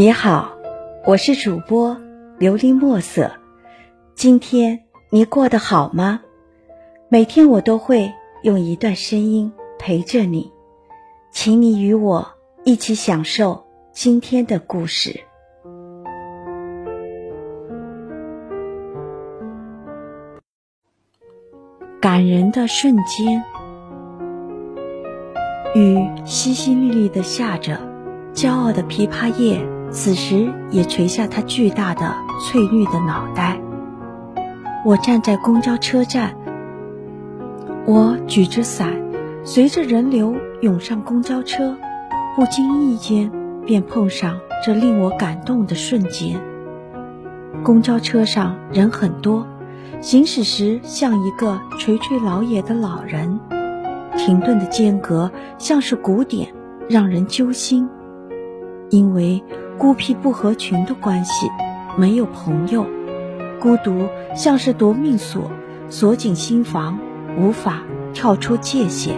你好，我是主播琉璃墨色。今天你过得好吗？每天我都会用一段声音陪着你，请你与我一起享受今天的故事。感人的瞬间，雨淅淅沥沥的下着，骄傲的枇杷叶此时也垂下它巨大的翠绿的脑袋。我站在公交车站，我举着伞，随着人流涌上公交车，不经意间便碰上这令我感动的瞬间。公交车上人很多。行驶时像一个垂垂老矣的老人，停顿的间隔像是鼓点，让人揪心。因为孤僻不合群的关系，没有朋友，孤独像是夺命锁，锁紧心房，无法跳出界限。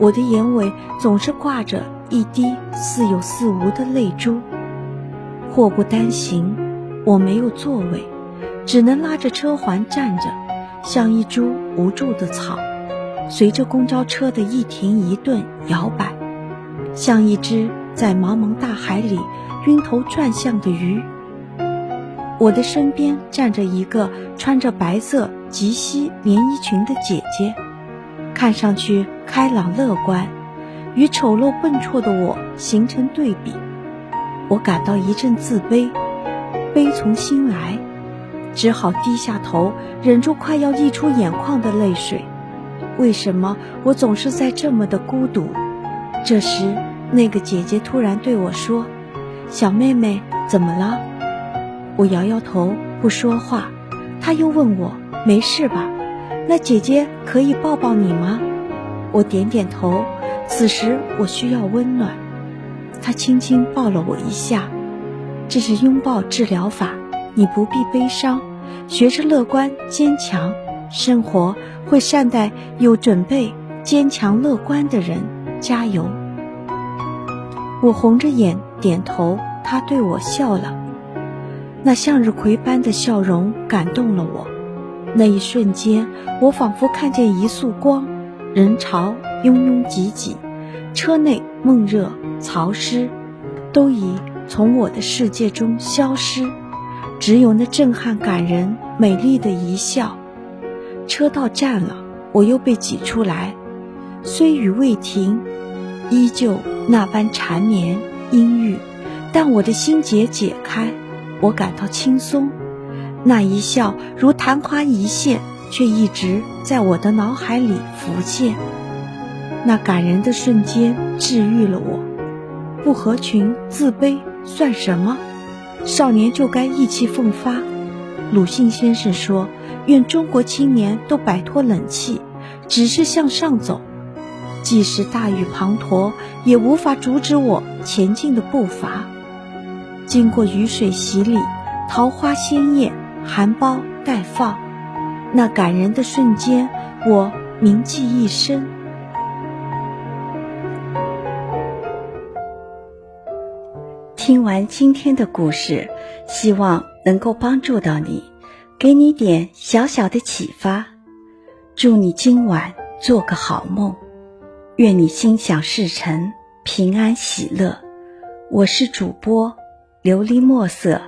我的眼尾总是挂着一滴似有似无的泪珠。祸不单行，我没有座位。只能拉着车环站着，像一株无助的草，随着公交车的一停一顿摇摆，像一只在茫茫大海里晕头转向的鱼。我的身边站着一个穿着白色及膝连衣裙的姐姐，看上去开朗乐观，与丑陋笨拙的我形成对比。我感到一阵自卑，悲从心来。只好低下头，忍住快要溢出眼眶的泪水。为什么我总是在这么的孤独？这时，那个姐姐突然对我说：“小妹妹，怎么了？”我摇摇头，不说话。她又问我：“没事吧？那姐姐可以抱抱你吗？”我点点头。此时我需要温暖。她轻轻抱了我一下。这是拥抱治疗法。你不必悲伤，学着乐观坚强，生活会善待有准备、坚强乐观的人。加油！我红着眼点头，他对我笑了，那向日葵般的笑容感动了我。那一瞬间，我仿佛看见一束光，人潮拥拥挤挤，车内闷热潮湿，都已从我的世界中消失。只有那震撼、感人、美丽的一笑。车到站了，我又被挤出来。虽雨未停，依旧那般缠绵阴郁，但我的心结解开，我感到轻松。那一笑如昙花一现，却一直在我的脑海里浮现。那感人的瞬间治愈了我。不合群、自卑算什么？少年就该意气风发。鲁迅先生说：“愿中国青年都摆脱冷气，只是向上走。即使大雨滂沱，也无法阻止我前进的步伐。经过雨水洗礼，桃花鲜艳，含苞待放。那感人的瞬间，我铭记一生。”听完今天的故事，希望能够帮助到你，给你点小小的启发。祝你今晚做个好梦，愿你心想事成，平安喜乐。我是主播琉璃墨色。